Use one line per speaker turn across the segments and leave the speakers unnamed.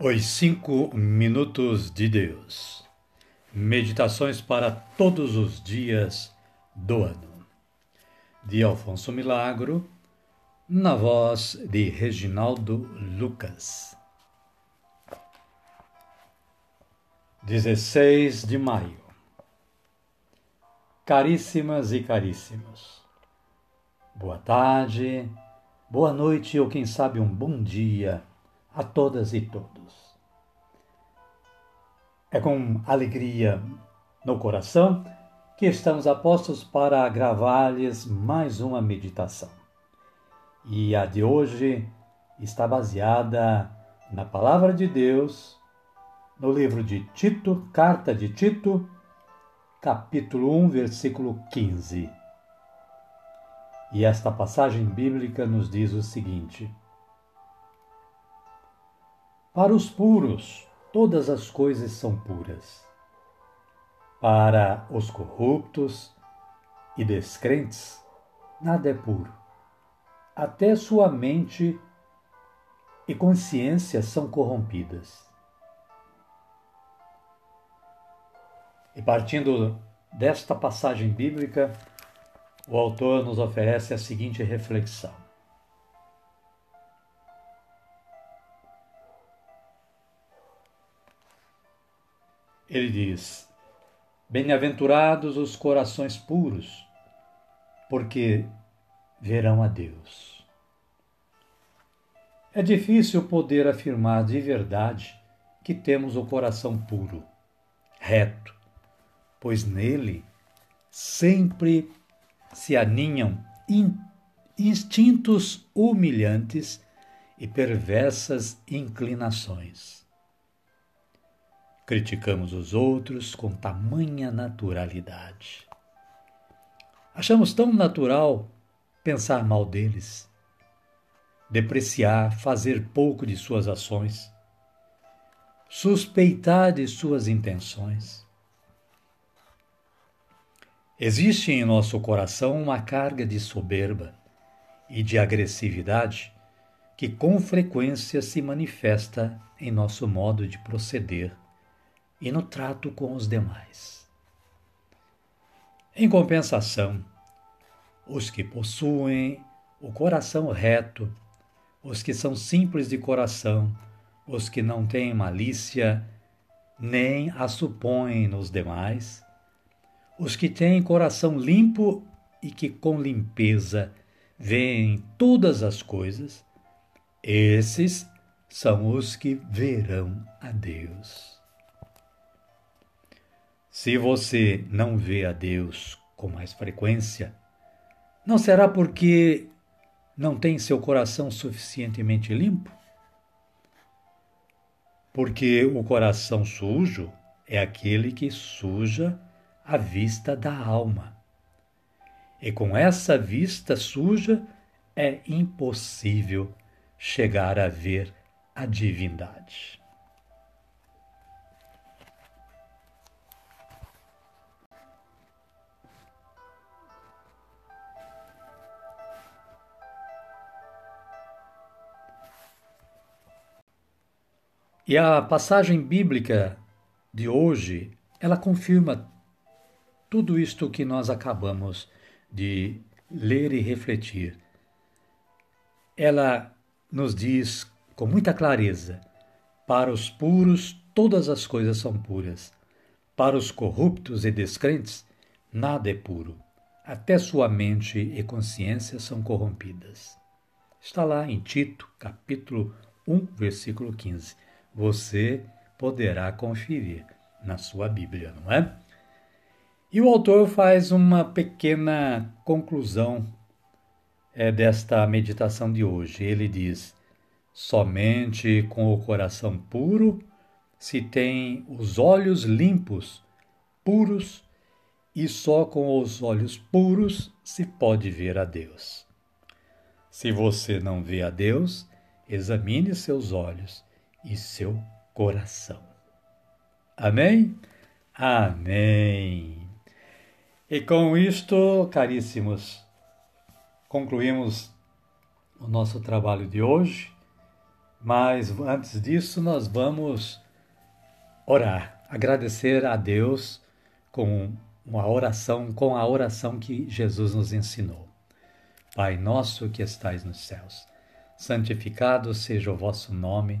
Os Cinco Minutos de Deus. Meditações para todos os dias do ano. De Alfonso Milagro, na voz de Reginaldo Lucas. 16 de maio. Caríssimas e caríssimos, boa tarde, boa noite ou quem sabe um bom dia a todas e todos. É com alegria no coração que estamos apostos para gravar-lhes mais uma meditação. E a de hoje está baseada na palavra de Deus, no livro de Tito, carta de Tito, capítulo 1, versículo 15. E esta passagem bíblica nos diz o seguinte: para os puros, todas as coisas são puras. Para os corruptos e descrentes, nada é puro. Até sua mente e consciência são corrompidas. E partindo desta passagem bíblica, o autor nos oferece a seguinte reflexão: Ele diz: Bem-aventurados os corações puros, porque verão a Deus. É difícil poder afirmar de verdade que temos o coração puro, reto, pois nele sempre se aninham instintos humilhantes e perversas inclinações. Criticamos os outros com tamanha naturalidade. Achamos tão natural pensar mal deles, depreciar, fazer pouco de suas ações, suspeitar de suas intenções. Existe em nosso coração uma carga de soberba e de agressividade que com frequência se manifesta em nosso modo de proceder e no trato com os demais. Em compensação, os que possuem o coração reto, os que são simples de coração, os que não têm malícia, nem a supõem nos demais, os que têm coração limpo e que com limpeza veem todas as coisas, esses são os que verão a Deus. Se você não vê a Deus com mais frequência, não será porque não tem seu coração suficientemente limpo? Porque o coração sujo é aquele que suja a vista da alma. E com essa vista suja é impossível chegar a ver a divindade. E a passagem bíblica de hoje, ela confirma tudo isto que nós acabamos de ler e refletir. Ela nos diz com muita clareza: para os puros, todas as coisas são puras. Para os corruptos e descrentes, nada é puro. Até sua mente e consciência são corrompidas. Está lá em Tito, capítulo 1, versículo 15 você poderá conferir na sua Bíblia, não é? E o autor faz uma pequena conclusão é, desta meditação de hoje. Ele diz: somente com o coração puro se tem os olhos limpos, puros, e só com os olhos puros se pode ver a Deus. Se você não vê a Deus, examine seus olhos e seu coração. Amém? Amém. E com isto, caríssimos, concluímos o nosso trabalho de hoje Mas antes disso, nós vamos orar, agradecer a Deus com uma oração, com a oração que Jesus nos ensinou. Pai nosso que estais nos céus, santificado seja o vosso nome,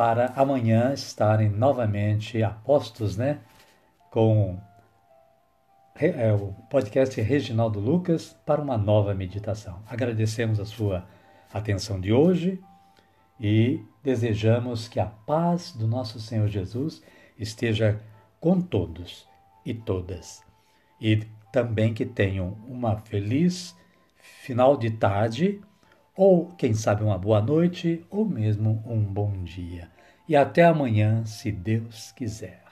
para amanhã estarem novamente apostos, né? Com é, o podcast Reginaldo Lucas para uma nova meditação. Agradecemos a sua atenção de hoje e desejamos que a paz do nosso Senhor Jesus esteja com todos e todas. E também que tenham uma feliz final de tarde, ou quem sabe uma boa noite, ou mesmo um bom dia. E até amanhã, se Deus quiser.